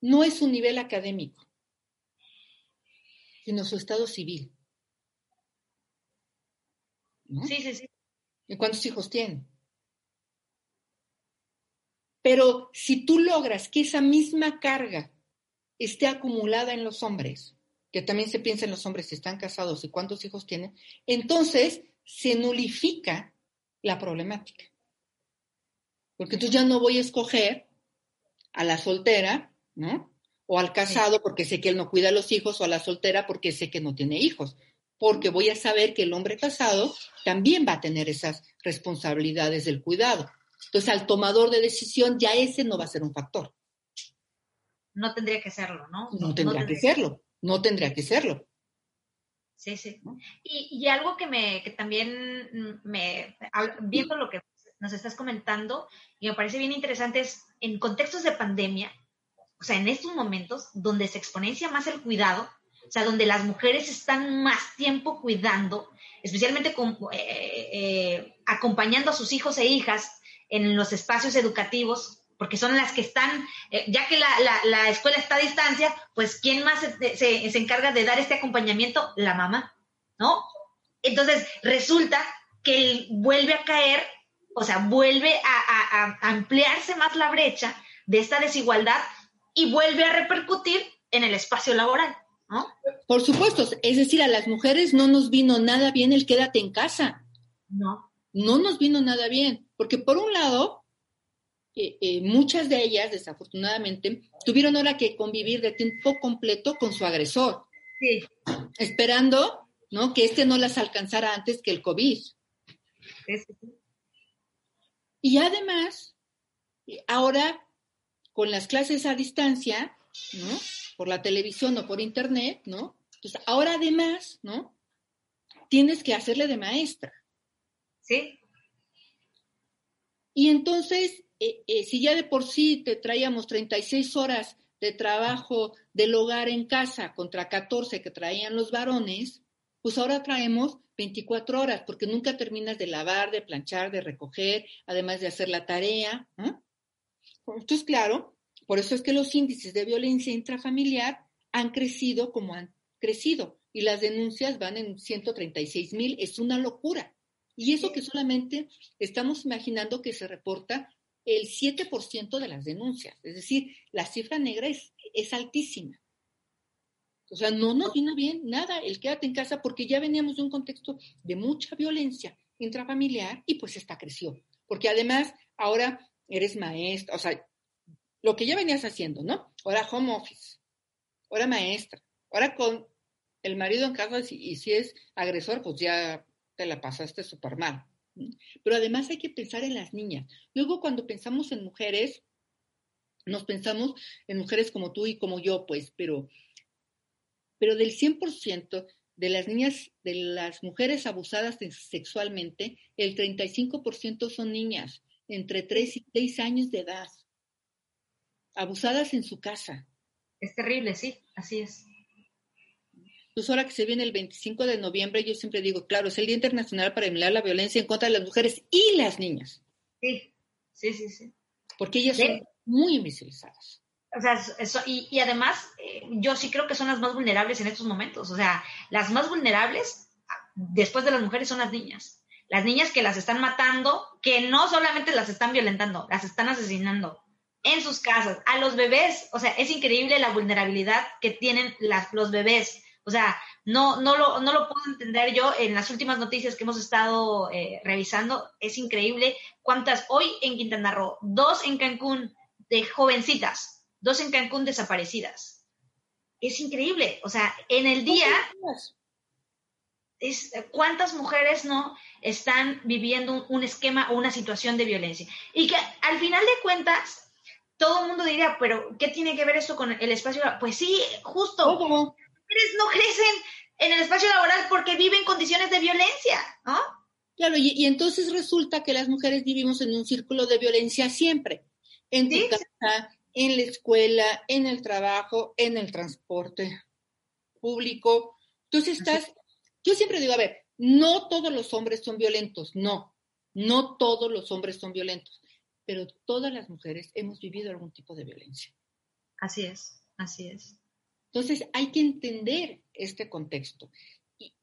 no es su nivel académico, sino su estado civil. Sí, sí, sí. ¿Y cuántos hijos tiene? Pero si tú logras que esa misma carga esté acumulada en los hombres, que también se piensa en los hombres si están casados y cuántos hijos tienen, entonces se nulifica la problemática. Porque entonces ya no voy a escoger a la soltera, ¿no? O al casado porque sé que él no cuida a los hijos, o a la soltera porque sé que no tiene hijos. Porque voy a saber que el hombre casado también va a tener esas responsabilidades del cuidado. Entonces, al tomador de decisión, ya ese no va a ser un factor. No tendría que serlo, ¿no? No tendría, que serlo, no tendría que serlo. Sí, sí. Y, algo que me, que también me, viendo lo que nos estás comentando, y me parece bien interesante es en contextos de pandemia, o sea, en estos momentos donde se exponencia más el cuidado, o sea, donde las mujeres están más tiempo cuidando, especialmente eh, eh, acompañando a sus hijos e hijas en los espacios educativos, porque son las que están, eh, ya que la, escuela está a distancia, pues ¿quién más se, encarga de dar este acompañamiento? La mamá, ¿no? Entonces, resulta que vuelve a caer, o sea, vuelve a, ampliarse más la brecha de esta desigualdad y vuelve a repercutir en el espacio laboral, ¿no? Por supuesto, es decir, a las mujeres no nos vino nada bien el quédate en casa. No. No nos vino nada bien, porque por un lado, eh, muchas de ellas, desafortunadamente, tuvieron ahora que convivir de tiempo completo con su agresor. Esperando, ¿no? Que este no las alcanzara antes que el COVID. Y además, ahora, con las clases a distancia, ¿no? Por la televisión o por internet, ¿no? Entonces, ahora además, ¿no? Tienes que hacerle de maestra. Sí. Y entonces, eh, eh, si ya de por sí te traíamos 36 horas de trabajo del hogar en casa contra 14 que traían los varones, pues ahora traemos 24 horas, porque nunca terminas de lavar, de planchar, de recoger, además de hacer la tarea. Esto es claro, por eso es que los índices de violencia intrafamiliar han crecido como han crecido, y las denuncias van en 136 mil. Es una locura. Y eso que solamente estamos imaginando que se reporta el 7% de las denuncias. Es decir, la cifra negra es, es altísima. O sea, no nos vino bien nada el quédate en casa porque ya veníamos de un contexto de mucha violencia intrafamiliar y pues esta creció. Porque además ahora eres maestra, o sea, lo que ya venías haciendo, ¿no? Ahora home office, ahora maestra, ahora con el marido en casa y, si es agresor, pues ya te la pasaste súper mal. Pero además hay que pensar en las niñas. Luego cuando pensamos en mujeres, nos pensamos en mujeres como tú y como yo, pues, pero, pero del 100% de las niñas, de las mujeres abusadas sexualmente, el 35% son niñas entre 3 y 6 años de edad, abusadas en su casa. Es terrible, sí, así es. Pues ahora que se viene el 25 de noviembre, yo siempre digo, claro, es el Día Internacional para eliminar la violencia en contra de las mujeres y las niñas. Sí, sí, sí, sí. Porque ellas son muy invisibilizadas. O sea, eso, y, y, además, eh, yo sí creo que son las más vulnerables en estos momentos. O sea, las más vulnerables después de las mujeres son las niñas. Las niñas que las están matando, que no solamente las están violentando, las están asesinando en sus casas, a los bebés. O sea, es increíble la vulnerabilidad que tienen las, los bebés. O sea, no, no, lo, no lo puedo entender yo en las últimas noticias que hemos estado eh, revisando. Es increíble cuántas hoy en Quintana Roo, dos en Cancún de jovencitas, dos en Cancún desaparecidas. Es increíble. O sea, en el día es cuántas mujeres no están viviendo un, esquema o una situación de violencia. Y que al final de cuentas, todo el mundo diría, pero ¿qué tiene que ver esto con el espacio? Pues sí, justo. ¿Cómo? No crecen en el espacio laboral porque viven condiciones de violencia, ¿no? Claro, y, entonces resulta que las mujeres vivimos en un círculo de violencia siempre. En tu casa, en la escuela, en el trabajo, en el transporte público. Entonces estás, yo siempre digo, a ver, no todos los hombres son violentos, no, no todos los hombres son violentos, pero todas las mujeres hemos vivido algún tipo de violencia. Así es, así es. Entonces hay que entender este contexto.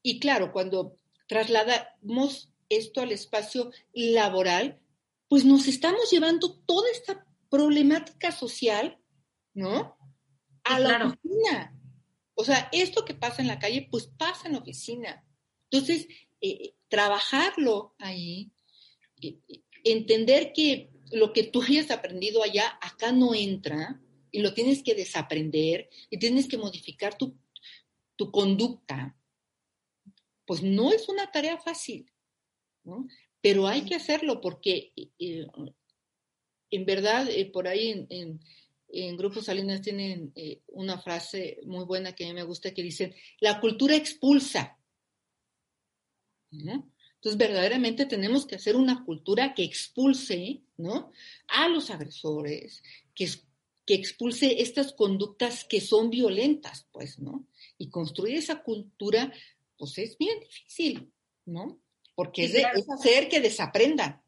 Y, claro, cuando trasladamos esto al espacio laboral, pues nos estamos llevando toda esta problemática social, ¿no? A la oficina. O sea, esto que pasa en la calle, pues pasa en la oficina. Entonces, eh, trabajarlo ahí, eh, entender que lo que tú hayas aprendido allá, acá no entra, y lo tienes que desaprender y tienes que modificar tu, conducta, pues no es una tarea fácil, ¿no? Pero hay que hacerlo porque eh, en verdad eh, por ahí en, en, Grupo Salinas tienen eh, una frase muy buena que a mí me gusta que dicen, la cultura expulsa. Entonces, verdaderamente tenemos que hacer una cultura que expulse ¿no? a los agresores, que, que expulse estas conductas que son violentas, pues, ¿no? Y construir esa cultura, pues es bien difícil, ¿no? Porque es, hacer que desaprendan.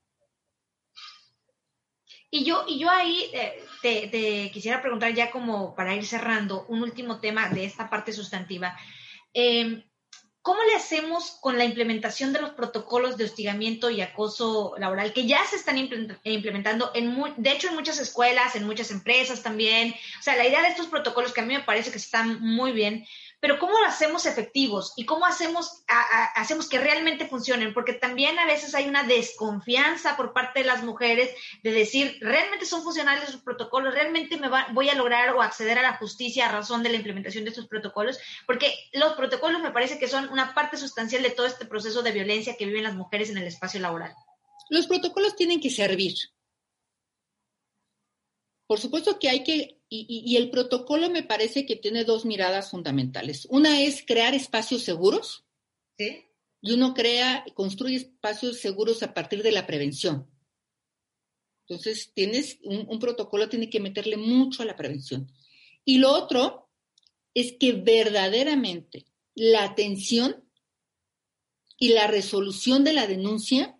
Y yo, y yo ahí eh, te, quisiera preguntar ya como para ir cerrando un último tema de esta parte sustantiva. Em, ¿Cómo le hacemos con la implementación de los protocolos de hostigamiento y acoso laboral que ya se están implementando, en de hecho, en muchas escuelas, en muchas empresas también? O sea, la idea de estos protocolos que a mí me parece que están muy bien, pero ¿cómo lo hacemos efectivos y cómo hacemos, hacemos que realmente funcionen? Porque también a veces hay una desconfianza por parte de las mujeres de decir, ¿realmente son funcionales los protocolos? ¿Realmente me voy a lograr o acceder a la justicia a razón de la implementación de estos protocolos? Porque los protocolos me parece que son una parte sustancial de todo este proceso de violencia que viven las mujeres en el espacio laboral. Los protocolos tienen que servir. Por supuesto que hay que y, el protocolo me parece que tiene dos miradas fundamentales. Una es crear espacios seguros. Y uno crea, construye espacios seguros a partir de la prevención. Entonces, tienes un, protocolo, tiene que meterle mucho a la prevención. Y lo otro es que verdaderamente la atención y la resolución de la denuncia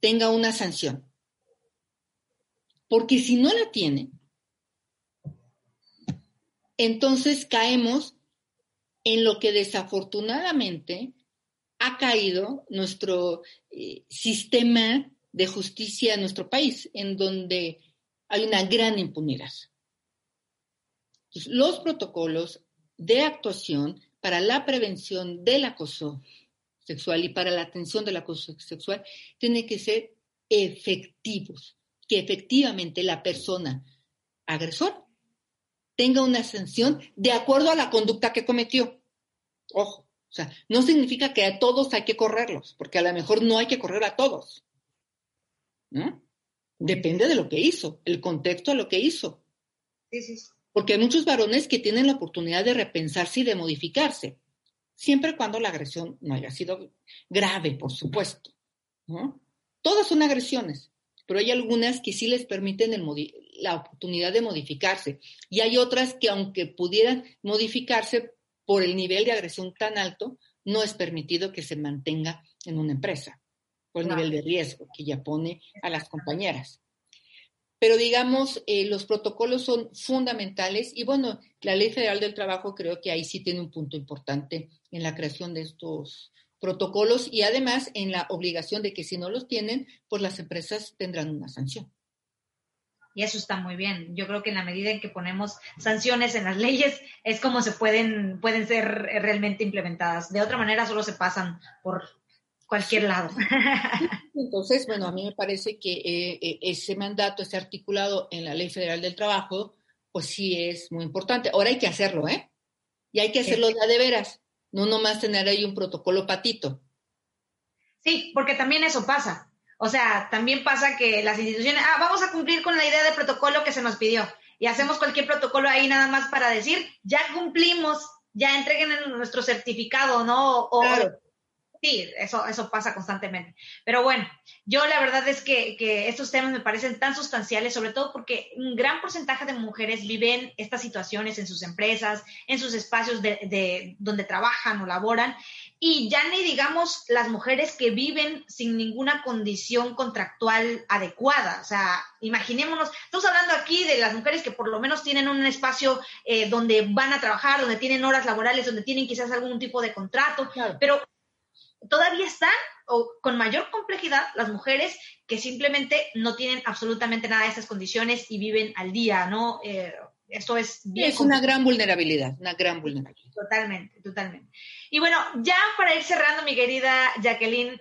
tenga una sanción. Porque si no la tiene, entonces caemos en lo que desafortunadamente ha caído nuestro eh, sistema de justicia en nuestro país, en donde hay una gran impunidad. los protocolos de actuación para la prevención del acoso sexual y para la atención del acoso sexual tienen que ser efectivos, que efectivamente la persona agresor tenga una sanción de acuerdo a la conducta que cometió. Ojo, o sea, no significa que a todos hay que correrlos, porque a lo mejor no hay que correr a todos. ¿no? Depende de lo que hizo, el contexto a lo que hizo. Sí, sí. Porque hay muchos varones que tienen la oportunidad de repensarse y de modificarse, siempre cuando la agresión no haya sido grave, por supuesto. ¿no? Todas son agresiones, pero hay algunas que sí les permiten la oportunidad de modificarse. Y hay otras que aunque pudieran modificarse por el nivel de agresión tan alto, no es permitido que se mantenga en una empresa, por el nivel de riesgo que ya pone a las compañeras. Pero digamos, eh, los protocolos son fundamentales y bueno, la Ley Federal del Trabajo creo que ahí sí tiene un punto importante en la creación de estos protocolos y además en la obligación de que si no los tienen, pues las empresas tendrán una sanción. Y eso está muy bien. Yo creo que en la medida en que ponemos sanciones en las leyes es como se pueden, pueden ser realmente implementadas. De otra manera solo se pasan por cualquier lado. Entonces, bueno, a mí me parece que eh, eh, ese mandato, ese articulado en la Ley Federal del Trabajo, pues sí es muy importante. Ahora hay que hacerlo, ¿eh? Y hay que hacerlo ya de veras, no nomás tener ahí un protocolo patito. Sí, porque también eso pasa. O sea, también pasa que las instituciones, ah, vamos a cumplir con la idea de protocolo que se nos pidió y hacemos cualquier protocolo ahí nada más para decir, ya cumplimos, ya entreguen nuestro certificado, ¿no? O, Sí, eso, eso pasa constantemente. Pero bueno, yo la verdad es que, que, estos temas me parecen tan sustanciales, sobre todo porque un gran porcentaje de mujeres viven estas situaciones en sus empresas, en sus espacios de, de, donde trabajan o laboran, y ya ni digamos las mujeres que viven sin ninguna condición contractual adecuada. O sea, imaginémonos, estamos hablando aquí de las mujeres que por lo menos tienen un espacio eh, donde van a trabajar, donde tienen horas laborales, donde tienen quizás algún tipo de contrato, pero todavía están o con mayor complejidad las mujeres que simplemente no tienen absolutamente nada de esas condiciones y viven al día, ¿no? Eh, esto es bien. Es una gran vulnerabilidad, una gran vulnerabilidad. Totalmente, totalmente. Y bueno, ya para ir cerrando, mi querida Jacqueline,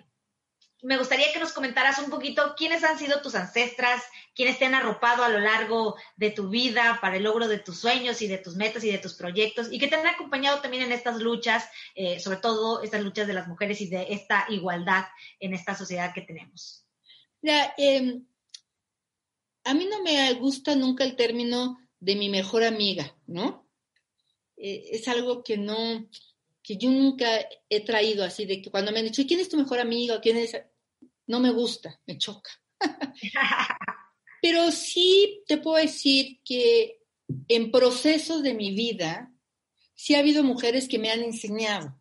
me gustaría que nos comentaras un poquito quiénes han sido tus ancestras, quiénes te han arropado a lo largo de tu vida para el logro de tus sueños y de tus metas y de tus proyectos y que te han acompañado también en estas luchas, eh, sobre todo estas luchas de las mujeres y de esta igualdad en esta sociedad que tenemos. Em, a mí no me gusta nunca el término de mi mejor amiga, ¿no? Eh, es algo que no, que yo nunca he traído así, de que cuando me han dicho, ¿quién es tu mejor amiga? ¿Quién es? no me gusta, me choca. Pero sí te puedo decir que en procesos de mi vida, sí ha habido mujeres que me han enseñado.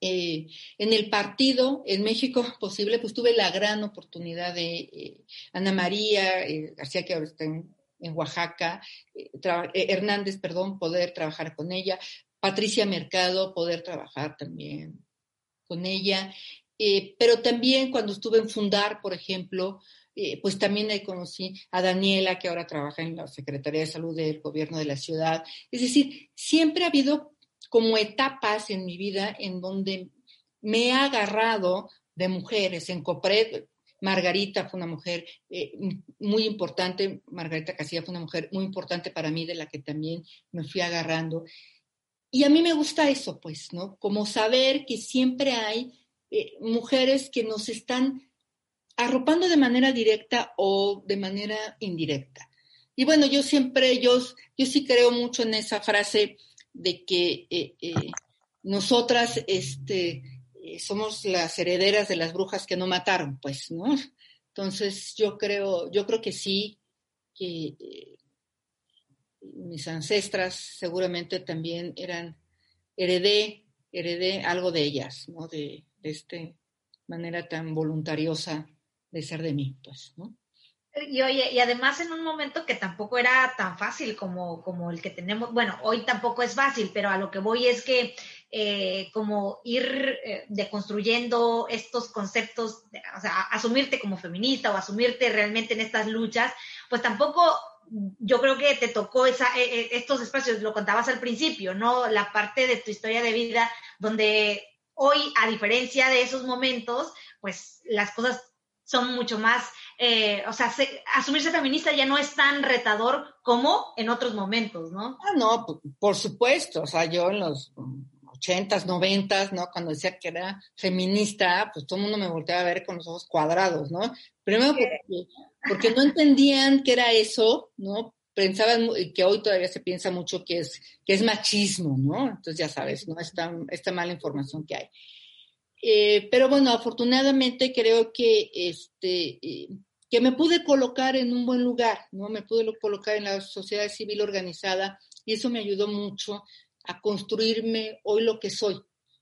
Eh, en el partido en México posible, pues tuve la gran oportunidad de eh, Ana María García, que ahora está en, Oaxaca, Hernández, perdón, poder trabajar con ella, Patricia Mercado, poder trabajar también con ella. Eh, pero también cuando estuve en Fundar, por ejemplo, eh, pues también ahí conocí a Daniela, que ahora trabaja en la Secretaría de Salud del Gobierno de la ciudad. Es decir, siempre ha habido como etapas en mi vida en donde me he agarrado de mujeres. En Copred, Margarita fue una mujer eh, muy importante, Margarita Casilla fue una mujer muy importante para mí, de la que también me fui agarrando. Y a mí me gusta eso, pues, ¿no? Como saber que siempre hay eh, mujeres que nos están arropando de manera directa o de manera indirecta. Y bueno, yo siempre, yo, yo sí creo mucho en esa frase de que eh, nosotras este, somos las herederas de las brujas que no mataron, pues, ¿no? Entonces, yo creo, yo creo que sí, que mis ancestras seguramente también eran, heredé, heredé algo de ellas, ¿no? De, esta manera tan voluntariosa de ser de mí, pues, ¿no? Y oye, y además en un momento que tampoco era tan fácil como, como el que tenemos, bueno, hoy tampoco es fácil, pero a lo que voy es que eh, como ir eh, deconstruyendo estos conceptos, o sea, asumirte como feminista o asumirte realmente en estas luchas, pues tampoco yo creo que te tocó esa, eh, estos espacios, lo contabas al principio, ¿no? La parte de tu historia de vida donde hoy, a diferencia de esos momentos, pues las cosas son mucho más eh, o sea, asumirse feminista ya no es tan retador como en otros momentos, ¿no? Ah, no, por, supuesto, o sea, yo en los ochentas, noventas, ¿no? Cuando decía que era feminista, pues todo el mundo me volteaba a ver con los ojos cuadrados, ¿no? Primero porque, porque no entendían que era eso, ¿no? Pensaban que hoy todavía se piensa mucho que es, que es machismo, ¿no? Entonces ya sabes, ¿no? Esta, esta mala información que hay. Eh, pero bueno, afortunadamente creo que este, eh, que me pude colocar en un buen lugar, ¿no? Me pude colocar en la sociedad civil organizada y eso me ayudó mucho a construirme hoy lo que soy.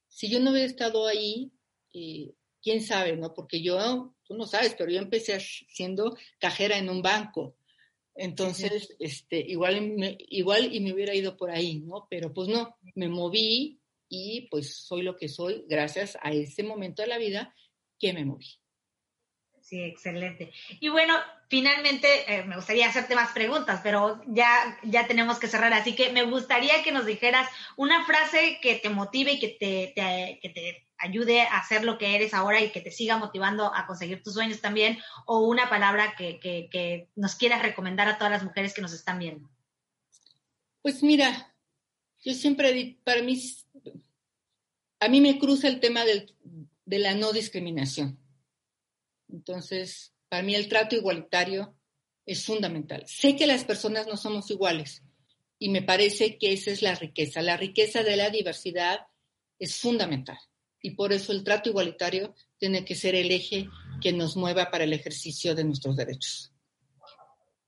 Si yo no hubiera estado ahí, eh, quién sabe, ¿no? Porque yo, tú no sabes, pero yo empecé siendo cajera en un banco. Entonces, este, igual, igual y me hubiera ido por ahí, ¿no? Pero pues no, me moví y pues soy lo que soy gracias a ese momento de la vida que me moví. Sí, excelente. Y bueno, finalmente eh, me gustaría hacerte más preguntas, pero ya, ya tenemos que cerrar. Así que me gustaría que nos dijeras una frase que te motive y que te, que te ayude a hacer lo que eres ahora y que te siga motivando a conseguir tus sueños también, o una palabra que, que, que nos quieras recomendar a todas las mujeres que nos están viendo. Pues mira, yo siempre, para mí, a mí me cruza el tema del, de la no discriminación entonces, para mí el trato igualitario es fundamental. Sé que las personas no somos iguales y me parece que esa es la riqueza. La riqueza de la diversidad es fundamental y por eso el trato igualitario tiene que ser el eje que nos mueva para el ejercicio de nuestros derechos.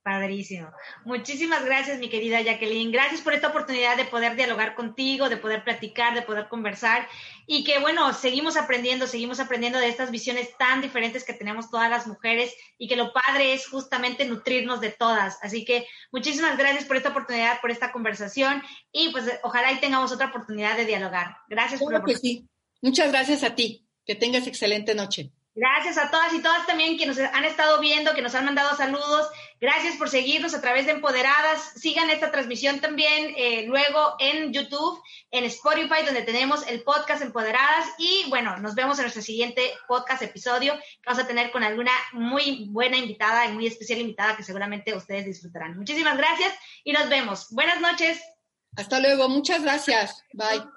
Padrísimo. Muchísimas gracias, mi querida Jacqueline. Gracias por esta oportunidad de poder dialogar contigo, de poder platicar, de poder conversar y que, bueno, seguimos aprendiendo, seguimos aprendiendo de estas visiones tan diferentes que tenemos todas las mujeres y que lo padre es justamente nutrirnos de todas. Así que muchísimas gracias por esta oportunidad, por esta conversación y pues ojalá y tengamos otra oportunidad de dialogar. Gracias por la que sí. Muchas gracias a ti. Que tengas excelente noche. Gracias a todas y todas también que nos han estado viendo, que nos han mandado saludos. Gracias por seguirnos a través de Empoderadas. Sigan esta transmisión también eh, luego en YouTube, en Spotify, donde tenemos el podcast Empoderadas. Y bueno, nos vemos en nuestro siguiente podcast episodio que vamos a tener con alguna muy buena invitada y muy especial invitada que seguramente ustedes disfrutarán. Muchísimas gracias y nos vemos. Buenas noches. Hasta luego. Muchas gracias. Bye.